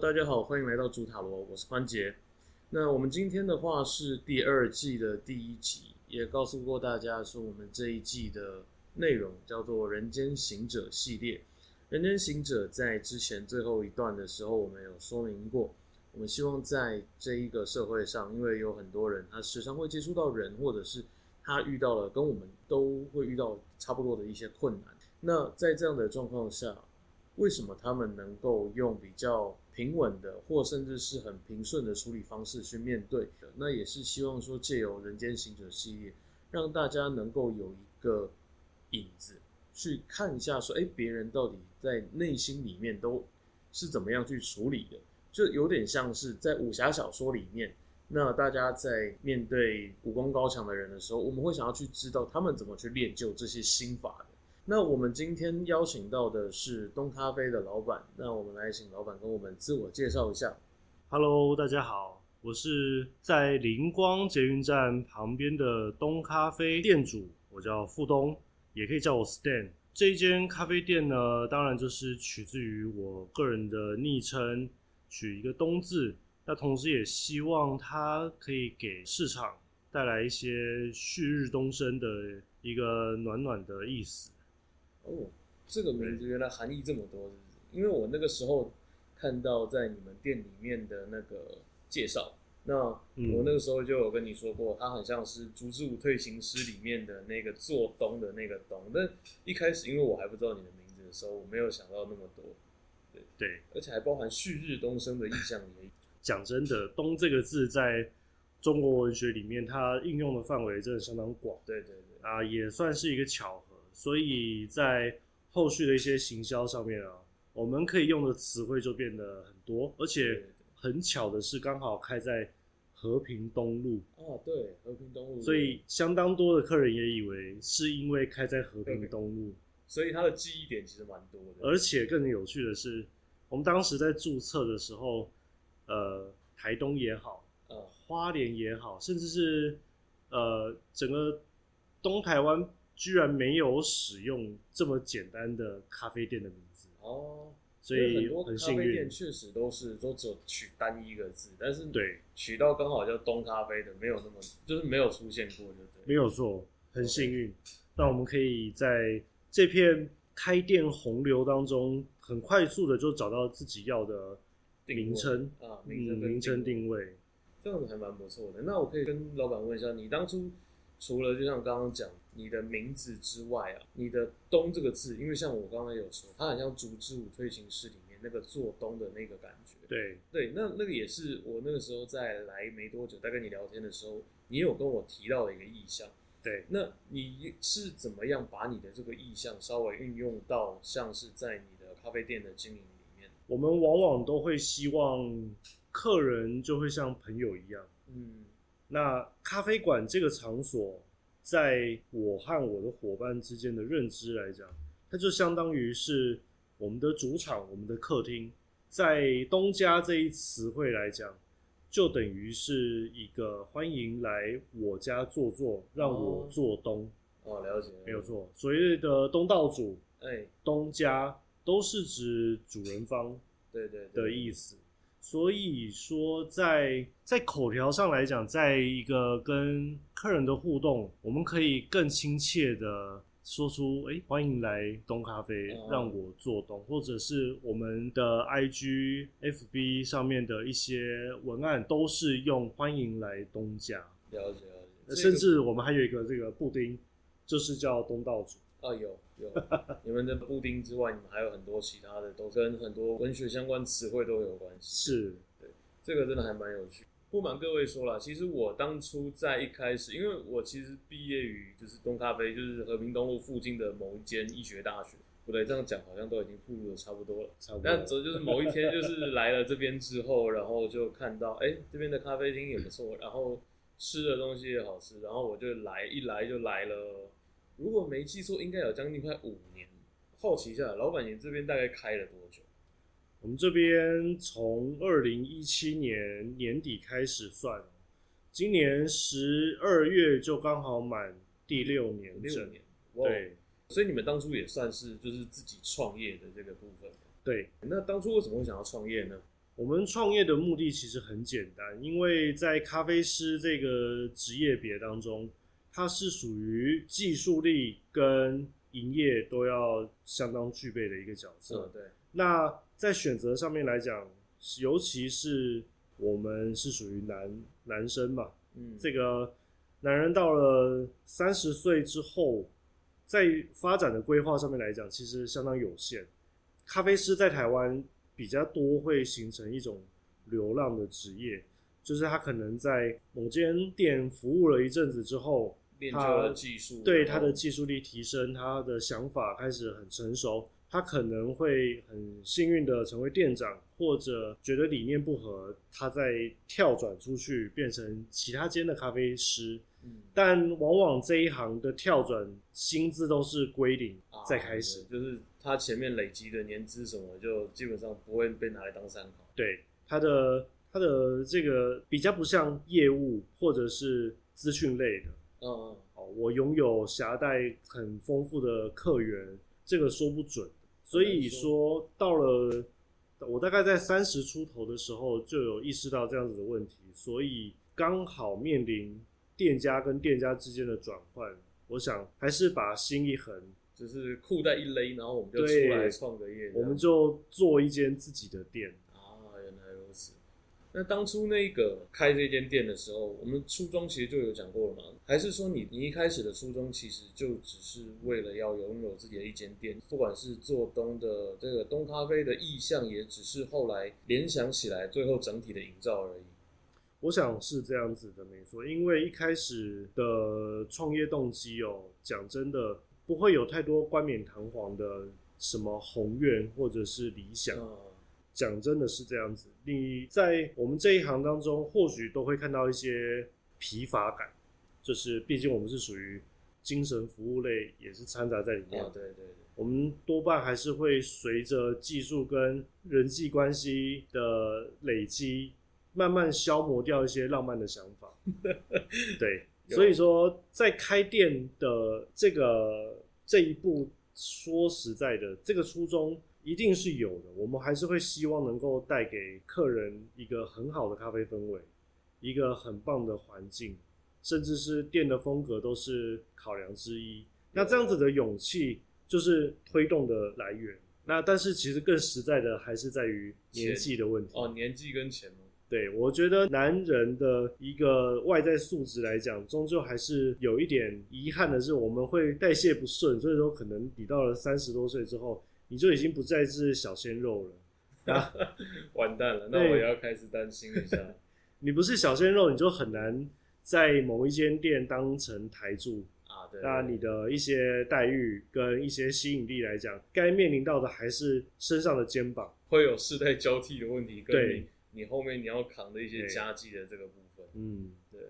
大家好，欢迎来到主塔罗，我是宽杰。那我们今天的话是第二季的第一集，也告诉过大家说，我们这一季的内容叫做《人间行者》系列。《人间行者》在之前最后一段的时候，我们有说明过，我们希望在这一个社会上，因为有很多人他时常会接触到人，或者是他遇到了跟我们都会遇到差不多的一些困难。那在这样的状况下，为什么他们能够用比较平稳的，或甚至是很平顺的处理方式去面对？那也是希望说借由《人间行者》系列，让大家能够有一个影子去看一下，说，哎，别人到底在内心里面都是怎么样去处理的？就有点像是在武侠小说里面，那大家在面对武功高强的人的时候，我们会想要去知道他们怎么去练就这些心法的。那我们今天邀请到的是东咖啡的老板，那我们来请老板跟我们自我介绍一下。Hello，大家好，我是在灵光捷运站旁边的东咖啡店主，我叫傅东，也可以叫我 Stan。这一间咖啡店呢，当然就是取自于我个人的昵称，取一个东字。那同时也希望它可以给市场带来一些旭日东升的一个暖暖的意思。哦，这个名字原来含义这么多，是不是？因为我那个时候看到在你们店里面的那个介绍，那嗯我那个时候就有跟你说过，它很像是《竹之舞退行师》里面的那个做东的那个东。但一开始因为我还不知道你的名字的时候，我没有想到那么多，对对，而且还包含旭日东升的意象也有。讲真的，“东”这个字在中国文学里面，它应用的范围真的相当广对对对，啊，也算是一个巧合。所以在后续的一些行销上面啊，我们可以用的词汇就变得很多，而且很巧的是，刚好开在和平东路，哦，对，和平东路，所以相当多的客人也以为是因为开在和平东路。所以他的记忆点其实蛮多的。而且更有趣的是，我们当时在注册的时候，呃，台东也好，呃，花莲也好，甚至是呃整个东台湾，居然没有使用这么简单的咖啡店的名字，哦，所以很多咖啡店。确实都是都只有取单一个字，但是对，取到刚好叫东咖啡的，没有那么就是没有出现过，就对。没有错，很幸运。那我们可以在这片开店洪流当中，很快速的就找到自己要的名称啊，嗯名称跟名称定位。这样子还蛮不错的。那我可以跟老板问一下，你当初除了就像刚刚讲你的名字之外啊，你的“东”这个字，因为像我刚才有说，它很像《竹之舞推行式》里面那个做东的那个感觉。对，对，那那个也是我那个时候在来没多久，在跟你聊天的时候，你有跟我提到的一个意向。对，那你是怎么样把你的这个意向稍微运用到像是在你的咖啡店的经营里面？我们往往都会希望客人就会像朋友一样。嗯，那咖啡馆这个场所，在我和我的伙伴之间的认知来讲，它就相当于是我们的主场，我们的客厅。在东家这一词汇来讲，就等于是一个欢迎来我家坐坐，让我做东，哦，了解，没有。错。所谓的东道主、哎，东家，都是指主人方。对对对的意思。所以说在，在口条上来讲，在一个跟客人的互动，我们可以更亲切的说出“哎，欢迎来东咖啡，哦让我做东”，或者是我们的 IG、FB 上面的一些文案，都是用“欢迎来东家了解了解。”，甚至我们还有一个这个布丁，就是叫东道主。啊，有有，你们的布丁之外，你们还有很多其他的，都跟很多文学相关词汇都有关系。是，对这个真的还蛮有趣。不瞒各位说了，其实我当初在一开始，因为我其实毕业于就是东咖啡，就是和平东路附近的某一间医学大学。不对，这样讲好像都已经步入的差不多了。差不多。但这就是某一天，就是来了这边之后，然后就看到，哎、这边的咖啡厅也不错，然后吃的东西也好吃，然后我就来，一来就来了。如果没记错，应该有将近快五年。好奇一下，老板，你这边大概开了多久？我们这边从二零一七年年底开始算，今年十二月就刚好满第六年整。六年。哇，对所以你们当初也算是就是自己创业的这个部分。对，那当初为什么会想要创业呢？我们创业的目的其实很简单，因为在咖啡师这个职业别当中，它是属于技术力跟营业都要相当具备的一个角色。嗯，对，那在选择上面来讲，尤其是我们是属于男男生嘛，嗯，这个男人到了三十岁之后，在发展的规划上面来讲，其实相当有限。咖啡师在台湾比较多会形成一种流浪的职业，就是他可能在某间店服务了一阵子之后，练就了技术，对他的技术力提升，他的想法开始很成熟，他可能会很幸运的成为店长，或者觉得理念不合，他再跳转出去变成其他间的咖啡师。嗯但往往这一行的跳转薪资都是归零啊再开始，对就是他前面累积的年资什么，就基本上不会被拿来当参考。对他的他的这个比较不像业务或者是资讯类的。嗯嗯，哦，我拥有狭带很丰富的客源，这个说不准。所以说，到了我大概在三十出头的时候，就有意识到这样子的问题，所以刚好面临店家跟店家之间的转换，我想还是把心一横，就是裤带一勒，然后我们就出来创个业。我们就做一间自己的店。那当初那个开这间店的时候，我们初衷其实就有讲过了嘛？还是说你你一开始的初衷其实就只是为了要拥有自己的一间店，不管是做东的这个东咖啡的意向，也只是后来联想起来，最后整体的营造而已。我想是这样子的，没错。因为一开始的创业动机哦，讲真的，不会有太多冠冕堂皇的什么宏愿或者是理想。啊，讲真的是这样子，你在我们这一行当中，或许都会看到一些疲乏感，就是毕竟我们是属于精神服务类，也是掺杂在里面。啊，对对对，我们多半还是会随着技术跟人际关系的累积，慢慢消磨掉一些浪漫的想法。对，所以说在开店的这个这一步，说实在的，这个初衷一定是有的。我们还是会希望能够带给客人一个很好的咖啡氛围，一个很棒的环境，甚至是店的风格都是考量之一。那这样子的勇气就是推动的来源。那但是其实更实在的还是在于年纪的问题。哦，年纪跟钱嘛，对，我觉得男人的一个外在素质来讲，终究还是有一点遗憾的是，我们会代谢不顺，所以说可能你到了三十多岁之后，你就已经不再是小鲜肉了。啊，完蛋了，那我也要开始担心一下。你不是小鲜肉，你就很难在某一间店当成台柱。啊，对，那你的一些待遇跟一些吸引力来讲，该面临到的还是身上的肩膀。会有世代交替的问题，跟对你你后面你要扛的一些对家计的这个部分。嗯，对，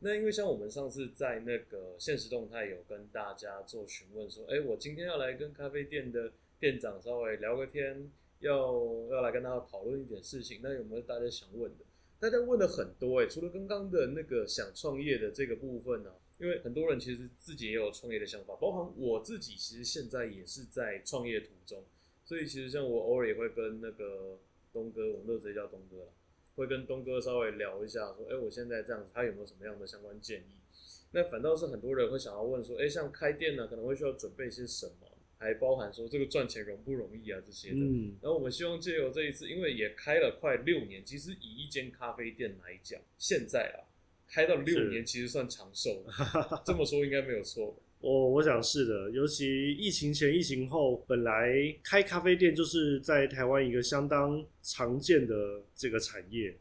那因为像我们上次在那个现实动态有跟大家做询问说，哎，我今天要来跟咖啡店的店长稍微聊个天，要要来跟他讨论一点事情，那有没有大家想问的？大家问的很多哎、除了刚刚的那个想创业的这个部分呢、因为很多人其实自己也有创业的想法，包含我自己，其实现在也是在创业途中，所以其实像我偶尔也会跟那个东哥，我们都直接叫东哥了，会跟东哥稍微聊一下，说，哎、我现在这样子，他有没有什么样的相关建议？那反倒是很多人会想要问说，哎、像开店呢，可能会需要准备些什么，还包含说这个赚钱容不容易啊这些的。嗯，然后我们希望借由这一次，因为也开了快六年，其实以一间咖啡店来讲，现在啊，开到六年其实算长寿了，这么说应该没有错吧。我我想是的，尤其疫情前、疫情后，本来开咖啡店就是在台湾一个相当常见的这个产业，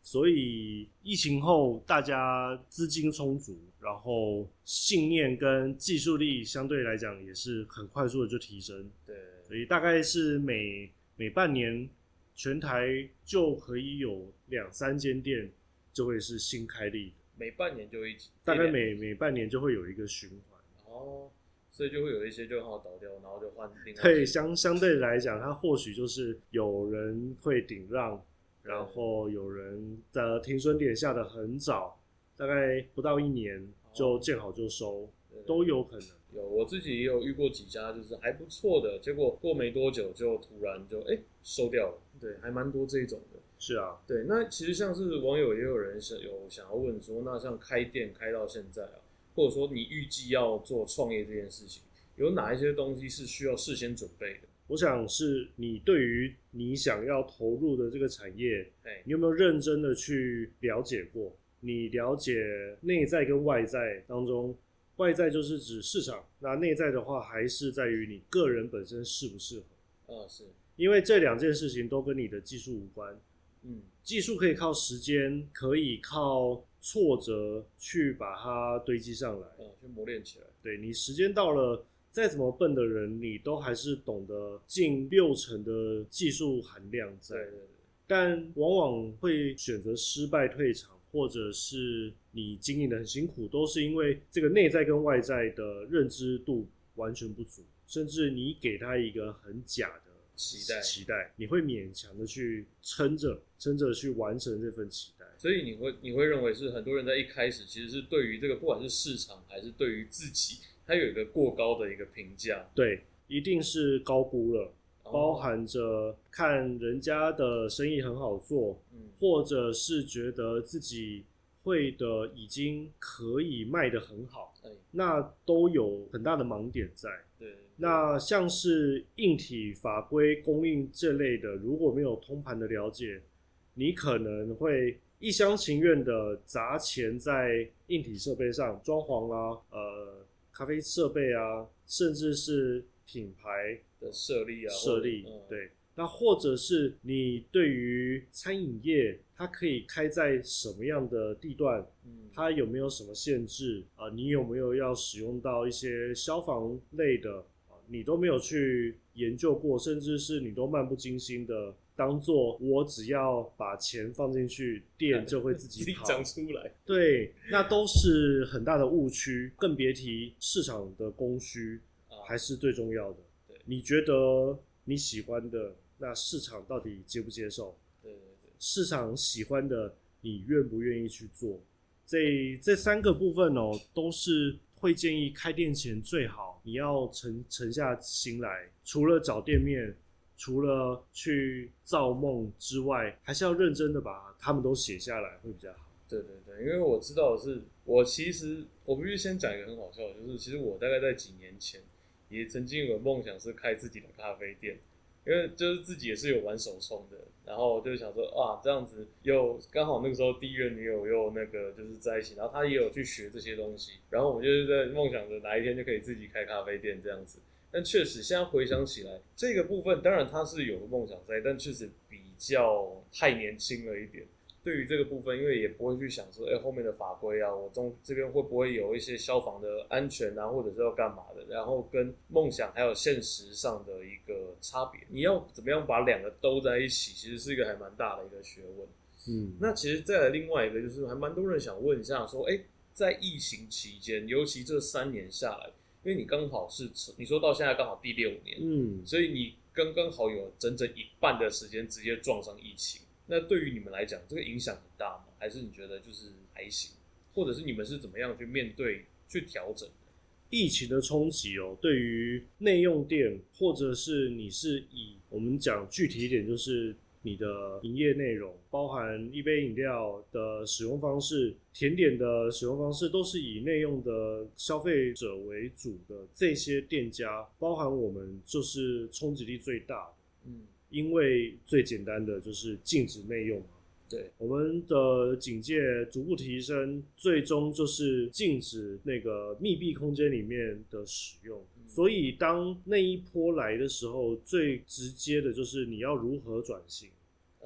所以疫情后大家资金充足，然后信念跟技术力相对来讲也是很快速的就提升，对，所以大概是每每半年全台就可以有两三间店就会是新开立的，每半年就一，大概每每半年就会有一个循环。哦，所以就会有一些就刚好倒掉，然后就换另外对，一些相相对来讲，它或许就是有人会顶让，然后有人的停损点下的很早，大概不到一年就见好就收，对都有可能。有我自己也有遇过几家，就是还不错的，结果过没多久就突然就哎、收掉了，对，还蛮多这种的。是啊，对，那其实像是网友也有人想有想要问说，那像开店开到现在啊，或者说你预计要做创业这件事情，有哪一些东西是需要事先准备的？我想是你对于你想要投入的这个产业，哎，你有没有认真的去了解过？你了解内在跟外在当中，外在就是指市场，那内在的话还是在于你个人本身适不适合，啊是，因为这两件事情都跟你的技术无关。嗯技术可以靠时间，可以靠挫折去把它堆积上来。啊，去磨练起来。对你时间到了，再怎么笨的人，你都还是懂得近六成的技术含量在对。对对，但往往会选择失败退场，或者是你经营的很辛苦，都是因为这个内在跟外在的认知度完全不足，甚至你给他一个很假的期待期待，你会勉强的去撑着，撑着去完成这份期待。所以你会你会认为是很多人在一开始其实是对于这个不管是市场还是对于自己，他有一个过高的一个评价，对，一定是高估了，哦。包含着看人家的生意很好做，嗯或者是觉得自己会的已经可以卖得很好，哎。那都有很大的盲点在。对，那像是硬体法规供应这类的，如果没有通盘的了解，你可能会一厢情愿的砸钱在硬体设备上，装潢啊，呃，咖啡设备啊，甚至是品牌的设立啊，设立对。那或者是你对于餐饮业，它可以开在什么样的地段？嗯，它有没有什么限制啊、你有没有要使用到一些消防类的啊？你都没有去研究过，甚至是你都漫不经心的当做我只要把钱放进去，店就会自 自己己跑。长出来，对，那都是很大的误区，更别提市场的供需啊还是最重要的对。你觉得你喜欢的，那市场到底接不接受？对对对，市场喜欢的，你愿不愿意去做？这这三个部分哦，都是会建议开店前最好你要沉沉下心来，除了找店面，除了去造梦之外，还是要认真的把他们都写下来，会比较好。对对对，因为我知道的是，我其实我必须先讲一个很好笑的，就是其实我大概在几年前也曾经有个梦想是开自己的咖啡店，因为就是自己也是有玩手冲的，然后就想说啊这样子又刚好那个时候第一任女友又那个就是在一起，然后她也有去学这些东西，然后我就是在梦想着哪一天就可以自己开咖啡店这样子。但确实，现在回想起来，这个部分当然他是有个梦想在，但确实比较太年轻了一点。对于这个部分，因为也不会去想说，哎、后面的法规啊，我中这边会不会有一些消防的安全啊，或者是要干嘛的，然后跟梦想还有现实上的一个差别，你要怎么样把两个兜在一起，其实是一个还蛮大的一个学问。嗯，那其实再来另外一个，就是还蛮多人想问一下，说，哎、在疫情期间，尤其这三年下来，因为你刚好是你说到现在刚好第六年，嗯，所以你刚刚好有整整一半的时间直接撞上疫情。那对于你们来讲，这个影响很大吗？还是你觉得就是还行？或者是你们是怎么样去面对、去调整的？疫情的冲击哦，对于内用店，或者是你是以我们讲具体一点，就是你的营业内容，包含一杯饮料的使用方式、甜点的使用方式，都是以内用的消费者为主的这些店家，包含我们就是冲击力最大的，嗯，因为最简单的就是禁止内用嘛。对，我们的警戒逐步提升，最终就是禁止那个密闭空间里面的使用。嗯所以，当那一波来的时候，最直接的就是你要如何转型，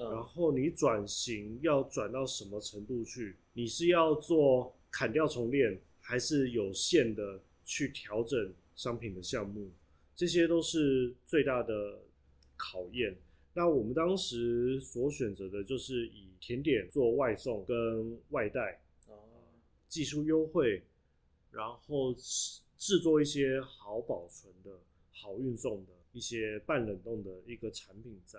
然嗯，后你转型要转到什么程度去？你是要做砍掉重练，还是有限的去调整商品的项目？这些都是最大的考验。那我们当时所选择的就是以甜点做外送跟外带，啊，技术优惠，然后制制作一些好保存的好运送的一些半冷冻的一个产品在。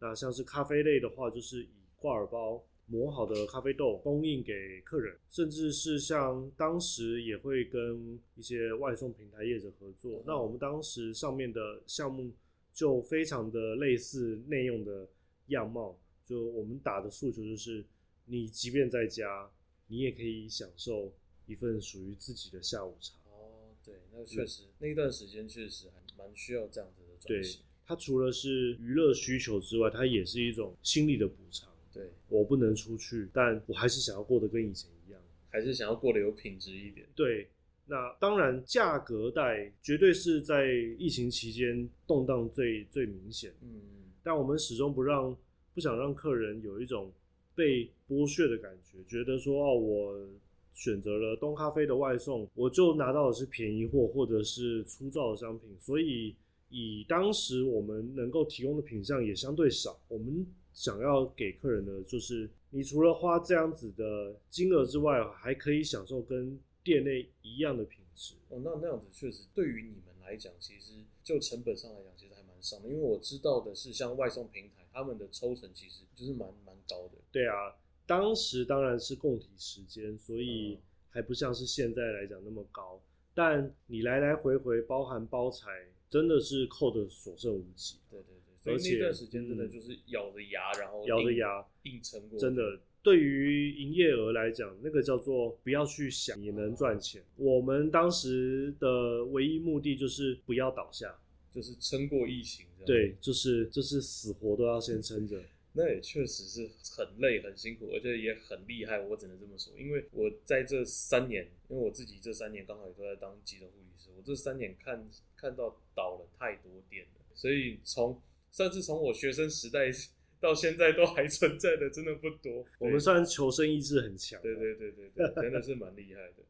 那像是咖啡类的话，就是以挂耳包磨好的咖啡豆供应给客人，甚至是像当时也会跟一些外送平台业者合作。嗯那我们当时上面的项目就非常的类似内用的样貌，就我们打的诉求就是，你即便在家，你也可以享受一份属于自己的下午茶。哦，对，那确实那一段时间确实还蛮需要这样子的对转型。它除了是娱乐需求之外，它也是一种心理的补偿。对，我不能出去，但我还是想要过得跟以前一样。还是想要过得有品质一点。对，那当然价格带绝对是在疫情期间动荡最最明显，嗯，但我们始终不让不想让客人有一种被剥削的感觉，觉得说哦，我选择了东咖啡的外送，我就拿到的是便宜货或者是粗糙的商品，所以以当时我们能够提供的品相也相对少，我们想要给客人的就是，你除了花这样子的金额之外，还可以享受跟店内一样的品质。哦，那那样子确实对于你们来讲，其实就成本上来讲，其实还蛮伤的。因为我知道的是，像外送平台，他们的抽成其实就是蛮蛮高的。对啊，当时当然是供体时间，所以嗯还不像是现在来讲那么高。但你来来回回包含包材，真的是扣的所剩无几，对对对，所以而且那段时间真的嗯就是咬着牙，然后咬着牙，硬撑过。真的。对于营业额来讲，那个叫做不要去想也能赚钱。我们当时的唯一目的就是不要倒下，就是撑过疫情，对，就是就是死活都要先撑着。那也确实是很累、很辛苦，而且也很厉害。我只能这么说，因为我在这三年，因为我自己这三年刚好也都在当急诊护理师，我这三年看看到倒了太多店了，所以从甚至从我学生时代 到现在都还存在的，真的不多。我们算是求生意志很强，对对对对对，真的是蛮厉害的。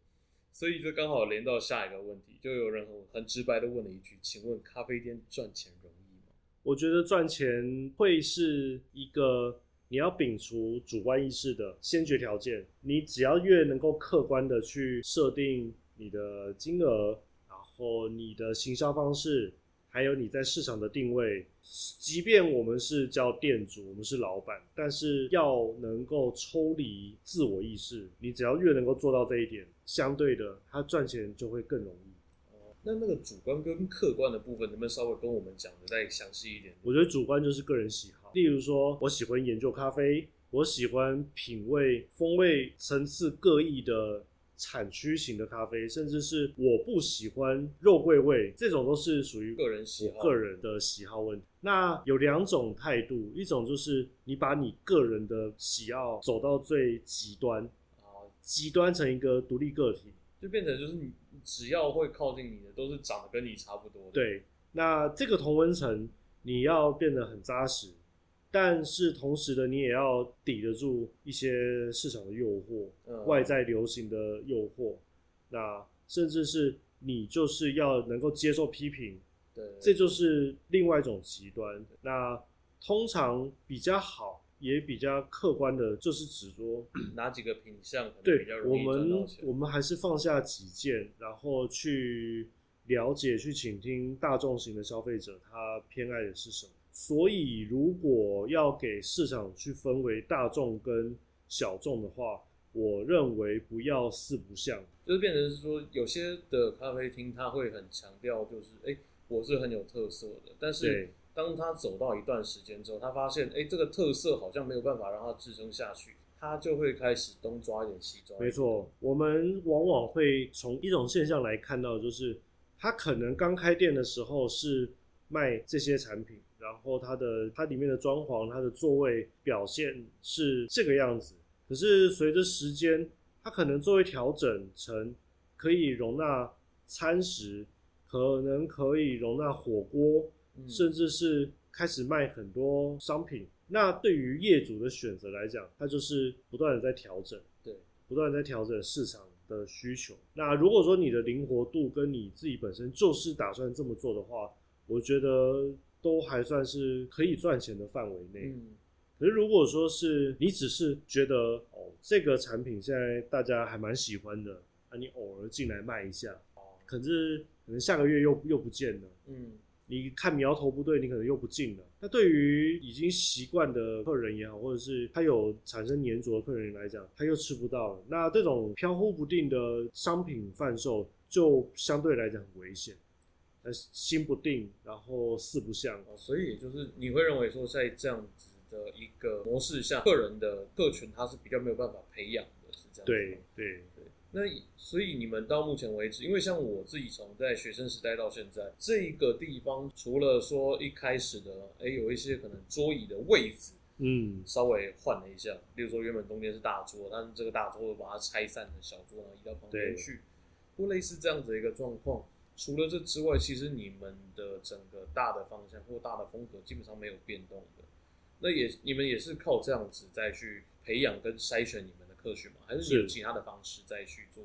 所以这刚好连到下一个问题，就有人很很直白的问了一句：“请问咖啡店赚钱容我觉得赚钱会是一个你要摒除主观意识的先决条件。你只要越能够客观的去设定你的金额，然后你的行销方式，还有你在市场的定位，即便我们是叫店主，我们是老板，但是要能够抽离自我意识，你只要越能够做到这一点，相对的，他赚钱就会更容易。？”哦，那那个主观跟客观的部分，能不能稍微跟我们讲的再详细一点？我觉得主观就是个人喜好，例如说我喜欢研究咖啡，我喜欢品味风味层次各异的产区型的咖啡，甚至是我不喜欢肉桂味，这种都是属于个人喜好个人的喜好问题。那有两种态度，一种就是你把你个人的喜好走到最极端，啊，极端成一个独立个体，就变成就是你只要会靠近你的，都是长得跟你差不多的。，对，那这个同温层你要变得很扎实，但是同时的你也要抵得住一些市场的诱惑，嗯外在流行的诱惑，那甚至是你就是要能够接受批评，对，这就是另外一种极端。那通常比较好。也比较客观的，就是指说，哪几个品相对我容易赚们？我们还是放下己见，然后去了解、去倾听大众型的消费者他偏爱的是什么。所以，如果要给市场去分为大众跟小众的话，我认为不要四不像。就是变成是说，有些的咖啡厅它会很强调，就是哎、诶我是很有特色的，但是对当他走到一段时间之后，他发现哎、诶这个特色好像没有办法让他支撑下去，他就会开始东抓一点西抓。没错，我们往往会从一种现象来看到，就是他可能刚开店的时候是卖这些产品，然后它的它里面的装潢、它的座位表现是这个样子。可是随着时间，它可能座位调整成可以容纳餐食，可能可以容纳火锅，嗯甚至是开始卖很多商品。那对于业主的选择来讲，它就是不断的在调整。对，不断地在调整市场的需求。那如果说你的灵活度跟你自己本身就是打算这么做的话，我觉得都还算是可以赚钱的范围内。嗯，可是如果说是你只是觉得哦，这个产品现在大家还蛮喜欢的，啊，你偶尔进来卖一下，哦，可是可能下个月又又不见了。嗯，你看苗头不对，你可能又不进了。那对于已经习惯的客人也好，或者是他有产生粘着的客人来讲，他又吃不到了。那这种飘忽不定的商品贩售，就相对来讲很危险。呃，心不定，然后四不像。哦，所以就是你会认为说，在这样子的一个模式下，个人的客群他是比较没有办法培养的，是这样。对对对，那所以你们到目前为止，因为像我自己从在学生时代到现在，这个地方除了说一开始的，哎，有一些可能桌椅的位置嗯，稍微换了一下，例如说原本中间是大桌，但是这个大桌把它拆散成小桌，移到旁边去，或类似这样子的一个状况。除了这之外，其实你们的整个大的方向或大的风格基本上没有变动的。那也你们也是靠这样子再去培养跟筛选你们还是有其他的方式再去做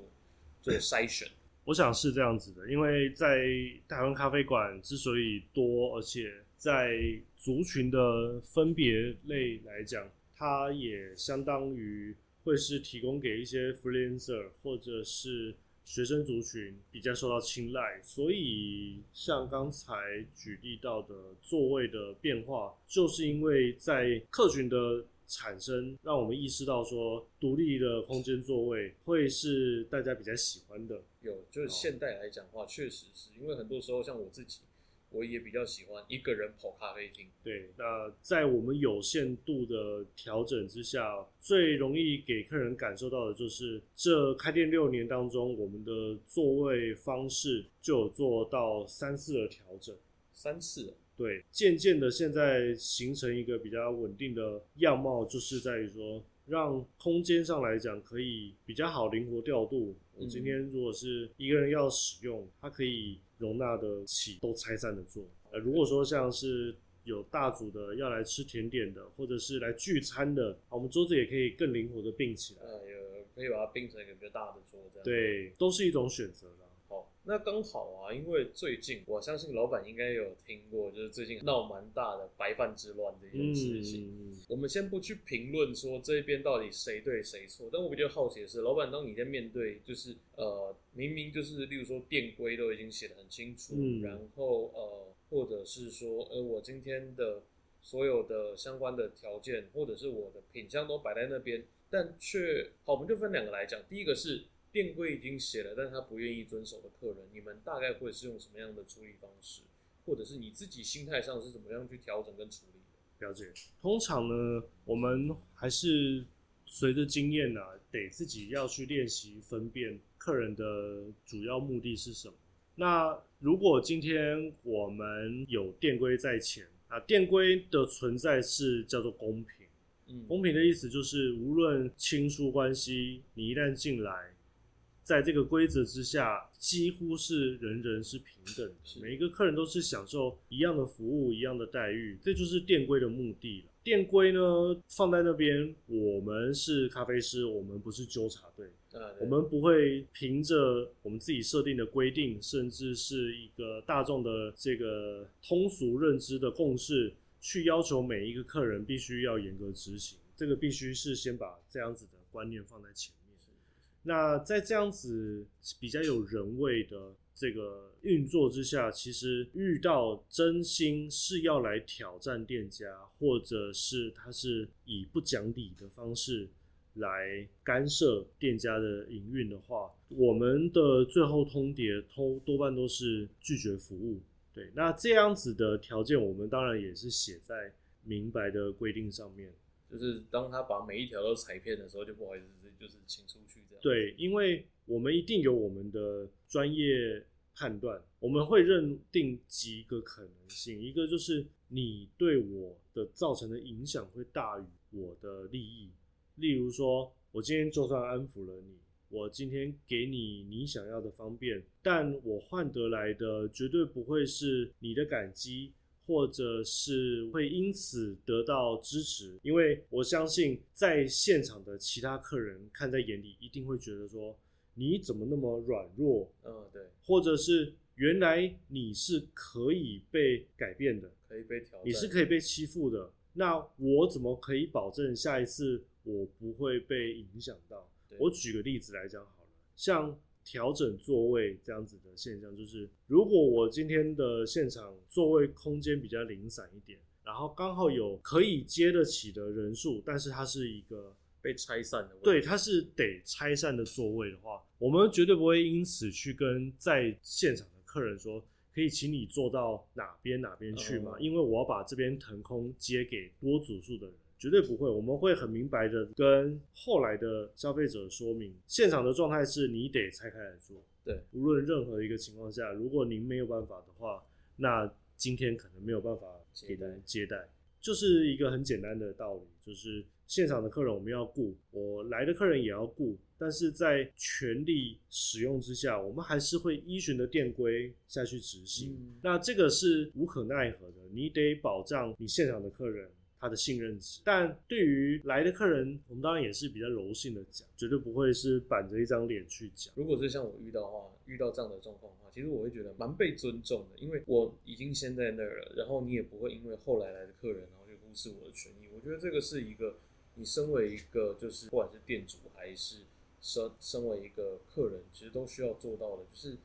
做筛选？我想是这样子的，因为在台湾咖啡馆之所以多，而且在族群的分别类来讲，它也相当于会是提供给一些 freelancer 或者是学生族群比较受到青睐，所以像刚才举例到的座位的变化，就是因为在客群的产生，让我们意识到说，独立的空间座位会是大家比较喜欢的。有，就是现代来讲的话，确实是因为很多时候像我自己，我也比较喜欢一个人跑咖啡厅。对，那在我们有限度的调整之下，最容易给客人感受到的就是，这开店六年当中，我们的座位方式就有做到三次的调整。三次了，对，渐渐的现在形成一个比较稳定的样貌，就是在于说，让空间上来讲可以比较好灵活调度。我今天如果是一个人要使用，它可以容纳得起都拆散的做。呃，如果说像是有大组的要来吃甜点的，或者是来聚餐的，我们桌子也可以更灵活的并起来。呃，有可以把它并成一个比较大的桌这样。，对，都是一种选择那刚好啊，因为最近我相信老板应该有听过，就是最近闹蛮大的白饭之乱这件事情。嗯，我们先不去评论说这边到底谁对谁错，但我比较好奇的是，老板当你在面对就是呃明明就是例如说店规都已经写的很清楚，嗯然后呃或者是说呃我今天的所有的相关的条件或者是我的品相都摆在那边，但却好我们就分两个来讲，第一个是店规已经写了，但他不愿意遵守的客人，你们大概会是用什么样的处理方式，或者是你自己心态上是怎么样去调整跟处理的？了解。通常呢，我们还是随着经验呢、得自己要去练习分辨客人的主要目的是什么。那如果今天我们有店规在前啊，店规的存在是叫做公平。嗯，公平的意思就是，无论亲疏关系，你一旦进来，在这个规则之下，几乎是人人是平等的，每一个客人都是享受一样的服务、一样的待遇，这就是店规的目的了。店规呢放在那边，我们是咖啡师，我们不是纠察队，啊，我们不会凭着我们自己设定的规定，甚至是一个大众的这个通俗认知的共识，去要求每一个客人必须要严格执行。这个必须是先把这样子的观念放在前面。那在这样子比较有人味的这个运作之下，其实遇到真心是要来挑战店家，或者是他是以不讲理的方式来干涉店家的营运的话，我们的最后通牒通多半都是拒绝服务。对，那这样子的条件，我们当然也是写在明白的规定上面。就是当他把每一条都踩遍的时候，就不好意思，就是请出去这样。，对，因为我们一定有我们的专业判断，我们会认定几个可能性，一个就是你对我的造成的影响会大于我的利益，例如说，我今天就算安抚了你，我今天给你你想要的方便，但我换得来的绝对不会是你的感激，或者是会因此得到支持，因为我相信在现场的其他客人看在眼里，一定会觉得说你怎么那么软弱，嗯，对，或者是原来你是可以被改变的，可以被挑战。你是可以被欺负的，那我怎么可以保证下一次我不会被影响到？我举个例子来讲好了，像调整座位这样子的现象，就是如果我今天的现场座位空间比较零散一点，然后刚好有可以接得起的人数，但是它是一个被拆散的。对，它是得拆散的座位的话，我们绝对不会因此去跟在现场的客人说，可以请你坐到哪边哪边去吗？哦因为我要把这边腾空接给多组数的人。绝对不会，我们会很明白的跟后来的消费者说明，现场的状态是你得拆开来做。对，无论任何一个情况下，如果您没有办法的话，那今天可能没有办法给您接待，就是一个很简单的道理，就是现场的客人我们要顾，我来的客人也要顾，但是在全力使用之下，我们还是会依循的店规下去执行。嗯那这个是无可奈何的，你得保障你现场的客人。他的信任值，但对于来的客人，我们当然也是比较柔性的讲，绝对不会是板着一张脸去讲。如果是像我遇到的话，遇到这样的状况的话，其实我会觉得蛮被尊重的，因为我已经先在那儿了，然后你也不会因为后来来的客人，然后去忽视我的权益。我觉得这个是一个你身为一个就是不管是店主还是身身为一个客人，其实都需要做到的，就是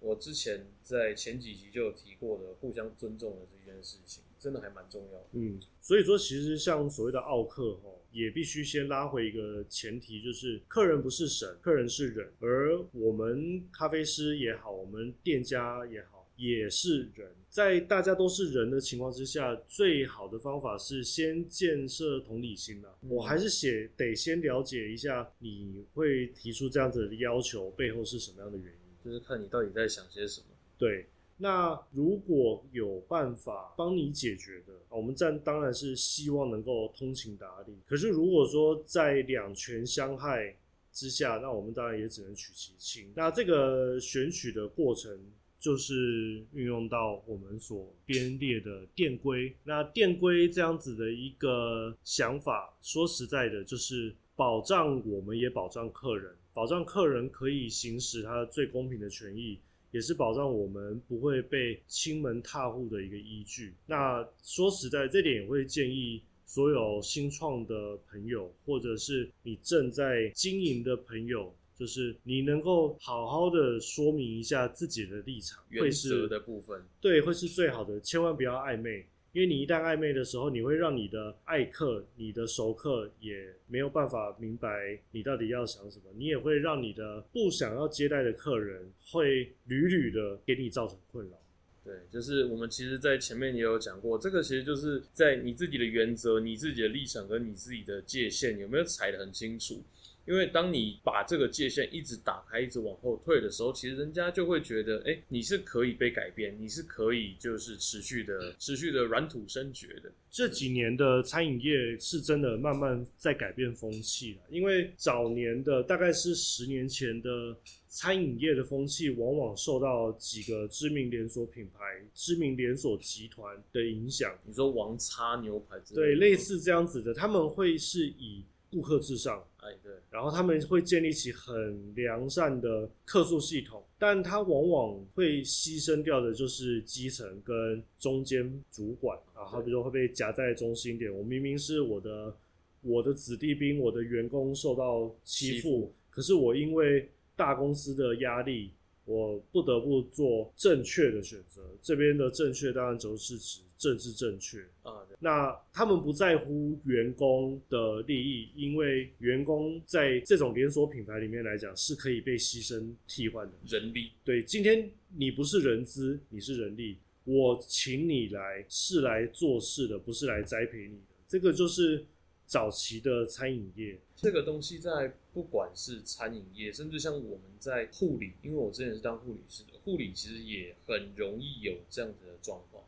我之前在前几集就有提过的互相尊重的这件事情，真的还蛮重要的。嗯，所以说其实像所谓的奥客吼，也必须先拉回一个前提，就是客人不是神，客人是人，而我们咖啡师也好，我们店家也好，也是人。在大家都是人的情况之下，最好的方法是先建设同理心啦。嗯我还是写得先了解一下你会提出这样子的要求背后是什么样的原因。就是看你到底在想些什么。对，那如果有办法帮你解决的，我们站当然是希望能够通情达理。可是如果说在两权相害之下，那我们当然也只能取其轻。那这个选取的过程。就是运用到我们所编列的店规，那店规这样子的一个想法，说实在的，就是保障我们也保障客人，保障客人可以行使他最公平的权益，也是保障我们不会被亲门踏户的一个依据。那说实在，这点也会建议所有新创的朋友，或者是你正在经营的朋友，就是你能够好好的说明一下自己的立场，原则的部分，对，会是最好的，千万不要暧昧。因为你一旦暧昧的时候，你会让你的爱客、你的熟客也没有办法明白你到底要想什么，你也会让你的不想要接待的客人会屡屡的给你造成困扰。对，就是我们其实，在前面也有讲过，这个其实就是在你自己的原则、你自己的立场跟你自己的界限有没有踩得很清楚。因为当你把这个界限一直打开、一直往后退的时候，其实人家就会觉得，哎，你是可以被改变，你是可以就是持续的、持续的软土生绝的。这几年的餐饮业是真的慢慢在改变风气了，因为早年的大概是十年前的餐饮业的风气，往往受到几个知名连锁品牌、知名连锁集团的影响。你说王叉牛排之类的对，类，似这样子的，他们会是以顾客至上，哎，对，然后他们会建立起很良善的客诉系统，但它往往会牺牲掉的就是基层跟中间主管啊，好比如说会被夹在中心点。我明明是我的我的子弟兵，我的员工受到欺负，欺负可是我因为大公司的压力，我不得不做正确的选择。这边的正确当然就是指政治正确。啊，对，那他们不在乎员工的利益，因为员工在这种连锁品牌里面来讲是可以被牺牲替换的。人力，对，今天你不是人资，你是人力，我请你来是来做事的，不是来栽培你的。这个就是早期的餐饮业。这个东西在不管是餐饮业，甚至像我们在护理，因为我之前是当护理师的，护理其实也很容易有这样子的状况，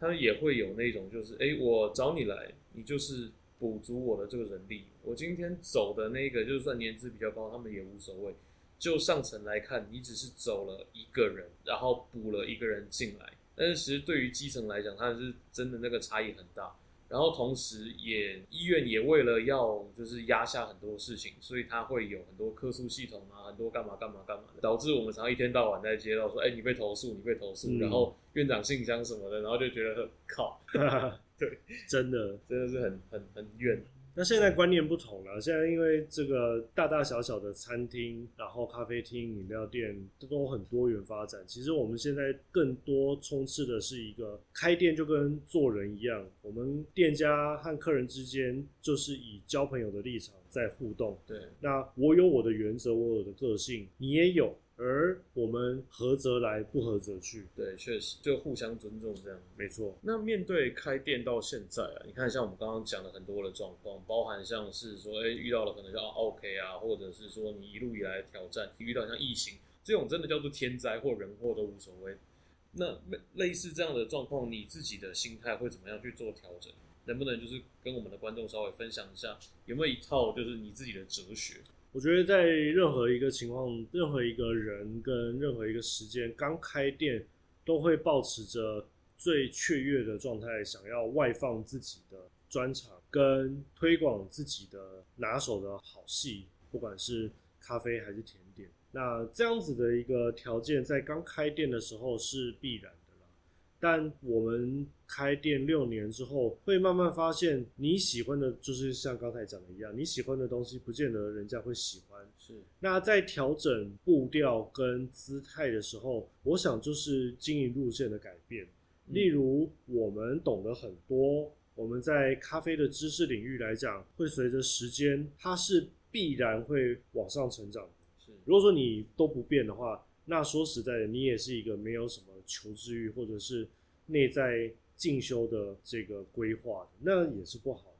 他也会有那种就是，哎，我找你来，你就是补足我的这个人力，我今天走的那个，就算年资比较高，他们也无所谓。就上层来看，你只是走了一个人，然后补了一个人进来，但是其实对于基层来讲，他是真的那个差异很大。然后同时也医院也为了要就是压下很多事情，所以它会有很多客诉系统啊，很多干嘛干嘛干嘛的，导致我们常常一天到晚在接到说，哎，你被投诉，你被投诉，嗯然后院长信箱什么的，然后就觉得靠，对，真的。真的是很很很怨。那现在观念不同了，现在因为这个大大小小的餐厅，然后咖啡厅、饮料店这都很多元发展。其实我们现在更多充斥的是一个开店就跟做人一样，我们店家和客人之间就是以交朋友的立场在互动。对，那我有我的原则，我有我的个性，你也有。而我们合则来，不合则去。对，确实就互相尊重这样。没错。那面对开店到现在啊，你看像我们刚刚讲的很多的状况，包含像是说，哎，遇到了可能叫 OK 啊，或者是说你一路以来的挑战，遇到像疫情这种真的叫做天灾或人祸都无所谓。那类似这样的状况，你自己的心态会怎么样去做调整？能不能就是跟我们的观众稍微分享一下，有没有一套就是你自己的哲学？我觉得在任何一个情况、任何一个人跟任何一个时间刚开店，都会保持着最雀跃的状态，想要外放自己的专长，跟推广自己的拿手的好戏，不管是咖啡还是甜点。那这样子的一个条件，在刚开店的时候是必然。但我们开店六年之后，会慢慢发现你喜欢的，就是像刚才讲的一样，你喜欢的东西不见得人家会喜欢。是。那在调整步调跟姿态的时候，我想就是经营路线的改变。例如，我们懂得很多，我们在咖啡的知识领域来讲，会随着时间，它是必然会往上成长。是。如果说你都不变的话，那说实在的，你也是一个没有什么求知欲或者是内在进修的这个规划，那也是不好的。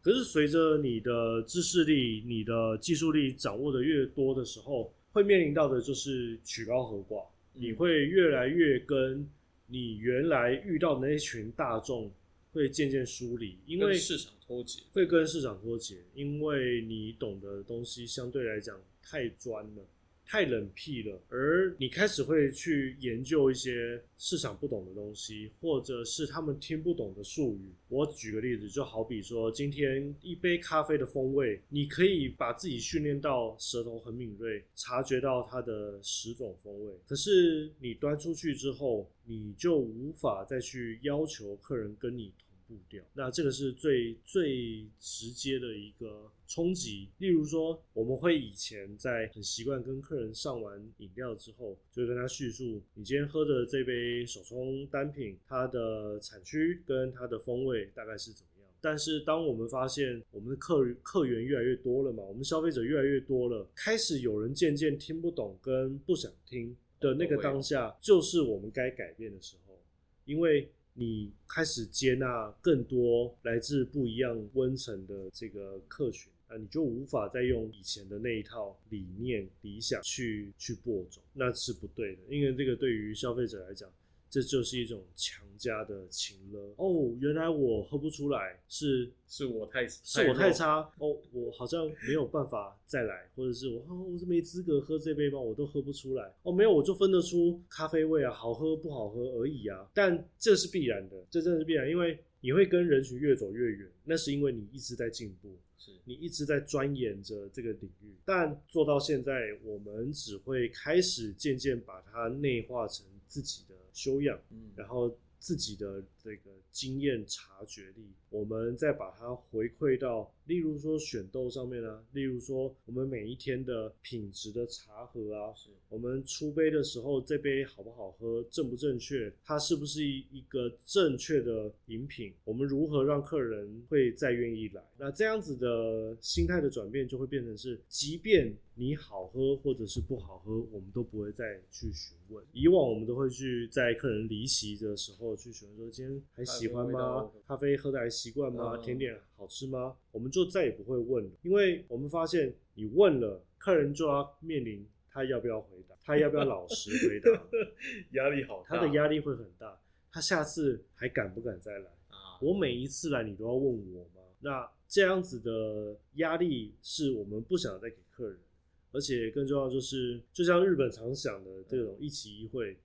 可是随着你的知识力、你的技术力掌握的越多的时候，会面临到的就是曲高和寡，你会越来越跟你原来遇到的那群大众会渐渐疏离，因为市场脱节，会跟市场脱节，因为你懂的东西相对来讲太专了。太冷僻了，而你开始会去研究一些市场不懂的东西，或者是他们听不懂的术语。我举个例子，就好比说，今天一杯咖啡的风味，你可以把自己训练到舌头很敏锐，察觉到它的十种风味。可是你端出去之后，你就无法再去要求客人跟你。步调，那这个是最最直接的一个冲击。例如说，我们会以前在很习惯跟客人上完饮料之后，就跟他叙述你今天喝的这杯手冲单品，它的产区跟它的风味大概是怎么样。但是，当我们发现我们的客客源越来越多了嘛，我们消费者越来越多了，开始有人渐渐听不懂跟不想听的那个当下，就是我们该改变的时候，因为。你开始接纳更多来自不一样温层的这个客群，啊你就无法再用以前的那一套理念、理想去去播种，那是不对的。因为这个对于消费者来讲。这就是一种强加的情了哦，原来我喝不出来，是是我太是我太差哦，我好像没有办法再来，或者是我我是没资格喝这杯吗？我都喝不出来哦，没有，我就分得出咖啡味啊，好喝不好喝而已啊。但这是必然的，这真的是必然，因为你会跟人群越走越远，那是因为你一直在进步，是你一直在钻研着这个领域。但做到现在，我们只会开始渐渐把它内化成自己的。修养，嗯，然后自己的这个经验察觉力，我们再把它回馈到。例如说选豆上面啊，例如说我们每一天的品质的茶盒啊，我们出杯的时候这杯好不好喝，正不正确，它是不是一一个正确的饮品？我们如何让客人会再愿意来？那这样子的心态的转变，就会变成是，即便你好喝或者是不好喝，我们都不会再去询问。以往我们都会去在客人离席的时候去询问说，今天还喜欢吗？咖啡喝的还习惯吗？甜点好吃吗？我们就再也不会问了，因为我们发现你问了，客人就要面临他要不要回答，他要不要老实回答，压力好大，他的压力会很大，他下次还敢不敢再来啊？我每一次来你都要问我吗？那这样子的压力是我们不想再给客人，而且更重要就是，就像日本常想的这种一期一会。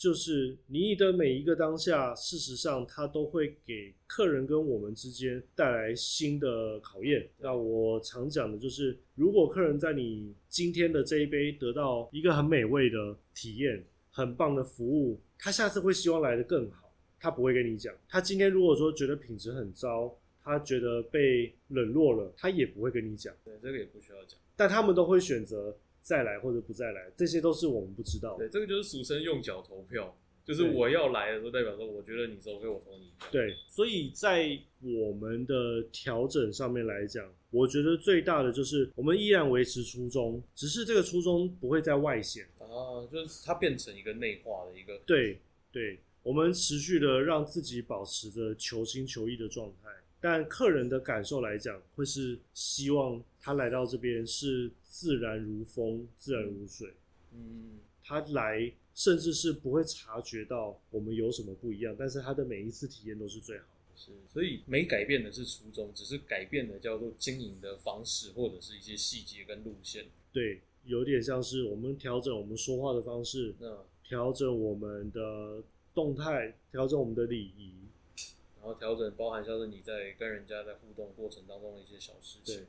就是你的每一个当下，事实上它都会给客人跟我们之间带来新的考验。那我常讲的就是，如果客人在你今天的这一杯得到一个很美味的体验，很棒的服务，他下次会希望来的更好。他不会跟你讲，他今天如果说觉得品质很糟，他觉得被冷落了，他也不会跟你讲。对，这个也不需要讲。但他们都会选择。再来或者不再来，这些都是我们不知道。对，这个就是俗称用脚投票，就是我要来的时候，代表说我觉得你是 OK，我投你。对，所以在我们的调整上面来讲，我觉得最大的就是我们依然维持初衷，只是这个初衷不会在外显啊，就是它变成一个内化的一个。对对，我们持续的让自己保持着求新求异的状态。但客人的感受来讲，会是希望他来到这边是自然如风、自然如水。嗯，他来甚至是不会察觉到我们有什么不一样，但是他的每一次体验都是最好的。是，所以没改变的是初衷，只是改变的叫做经营的方式或者是一些细节跟路线。对，有点像是我们调整我们说话的方式，那调整我们的动态，调整我们的礼仪。然后调整包含像是你在跟人家在互动过程当中的一些小事情，对，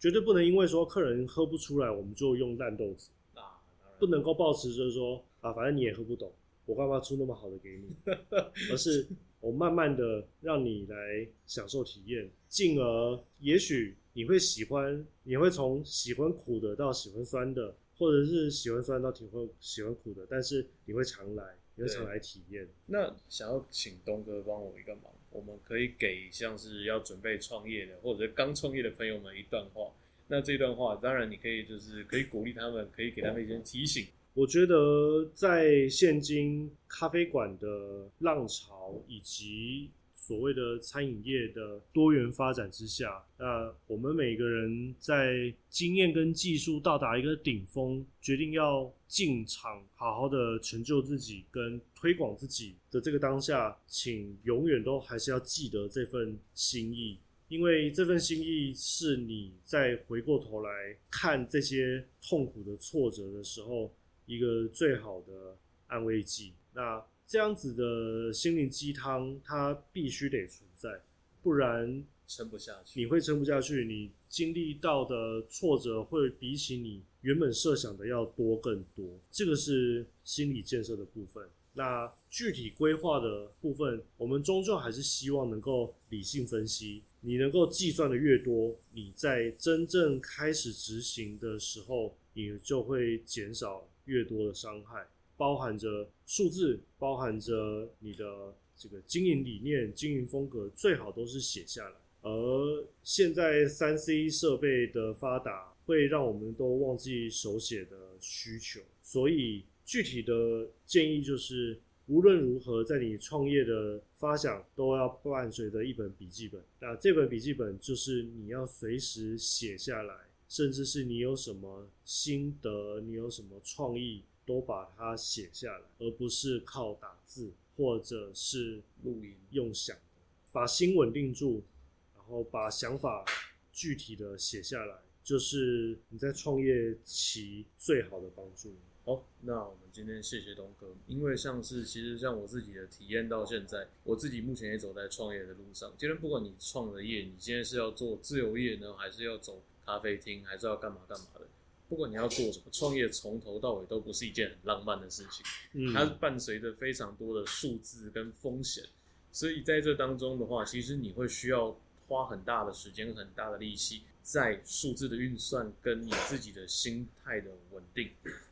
绝对不能因为说客人喝不出来，我们就用烂豆子，啊，不能够抱持就是说啊，反正你也喝不懂，我干嘛出那么好的给你？而是我慢慢的让你来享受体验，进而也许你会喜欢，你会从喜欢苦的到喜欢酸的，或者是喜欢酸到挺会喜欢苦的，但是你会常来。你会常来体验。那想要请东哥帮我一个忙，我们可以给像是要准备创业的或者刚创业的朋友们一段话。那这段话，当然你可以就是可以鼓励他们，可以给他们一些提醒。我觉得在现今咖啡馆的浪潮以及。所谓的餐饮业的多元发展之下，那我们每个人在经验跟技术到达一个顶峰，决定要进场好好的成就自己跟推广自己的这个当下，请永远都还是要记得这份心意，因为这份心意是你在回过头来看这些痛苦的挫折的时候，一个最好的安慰剂。那。这样子的心灵鸡汤，它必须得存在，不然撑不下去。你会撑不下去，你经历到的挫折会比起你原本设想的要多更多。这个是心理建设的部分。那具体规划的部分，我们终究还是希望能够理性分析。你能够计算的越多，你在真正开始执行的时候，你就会减少越多的伤害。包含着数字，包含着你的这个经营理念、经营风格，最好都是写下来。而现在三 C 设备的发达，会让我们都忘记手写的需求。所以具体的建议就是，无论如何，在你创业的发想，都要伴随着一本笔记本。那这本笔记本就是你要随时写下来，甚至是你有什么心得，你有什么创意。都把它写下来，而不是靠打字或者是录音用想的，把心稳定住，然后把想法具体的写下来，就是你在创业期最好的帮助。好，那我们今天谢谢东哥，因为像是其实像我自己的体验到现在，我自己目前也走在创业的路上。今天不管你创了业，你今天是要做自由业呢，还是要走咖啡厅，还是要干嘛干嘛的？不管你要做什么创业，从头到尾都不是一件很浪漫的事情，嗯，它伴随着非常多的数字跟风险，所以在这当中的话，其实你会需要花很大的时间、很大的力气在数字的运算跟你自己的心态的稳定，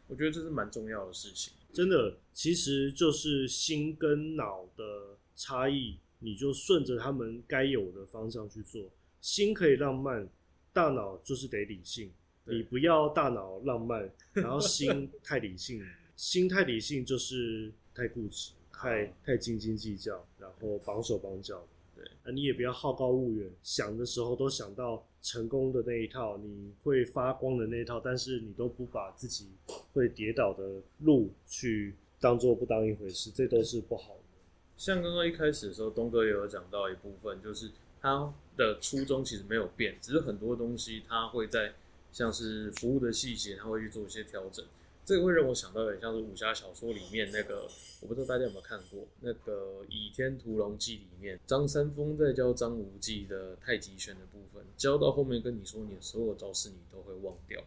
我觉得这是蛮重要的事情。真的，其实就是心跟脑的差异，你就顺着他们该有的方向去做，心可以浪漫，大脑就是得理性。你不要大脑浪漫，然后心 太理性，心太理性就是太固执，太太斤斤计较，然后绑手绑脚。对，那你也不要好高骛远，想的时候都想到成功的那一套，你会发光的那一套，但是你都不把自己会跌倒的路去当做不当一回事，这都是不好的。像刚刚一开始的时候，东哥也有讲到一部分，就是他的初衷其实没有变，只是很多东西他会在。像是服务的细节，他会去做一些调整，这个会让我想到，很像是武侠小说里面那个，我不知道大家有没有看过那个《倚天屠龙记》里面，张三丰在教张无忌的太极拳的部分，教到后面跟你说，你所有招式你都会忘掉，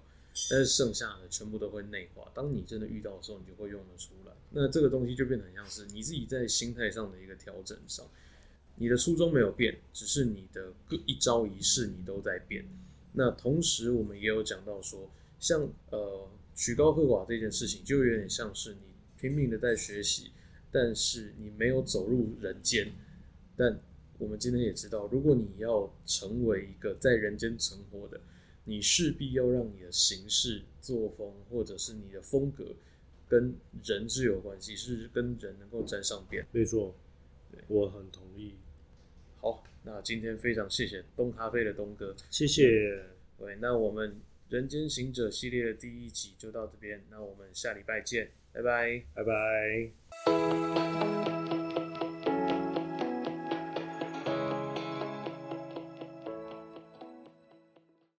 但是剩下的全部都会内化，当你真的遇到的时候，你就会用得出来。那这个东西就变得很像是你自己在心态上的一个调整上，你的初衷没有变，只是你的各一招一式你都在变。那同时，我们也有讲到说，像呃，曲高和寡这件事情，就有点像是你拼命的在学习，但是你没有走入人间。但我们今天也知道，如果你要成为一个在人间存活的，你势必要让你的行事作风或者是你的风格跟人是有关系，是跟人能够沾上边。没错，我很同意。好，那今天非常谢谢东咖啡的东哥，谢谢。对，那我们人间行者系列的第一集就到这边，那我们下礼拜见，拜拜，拜拜。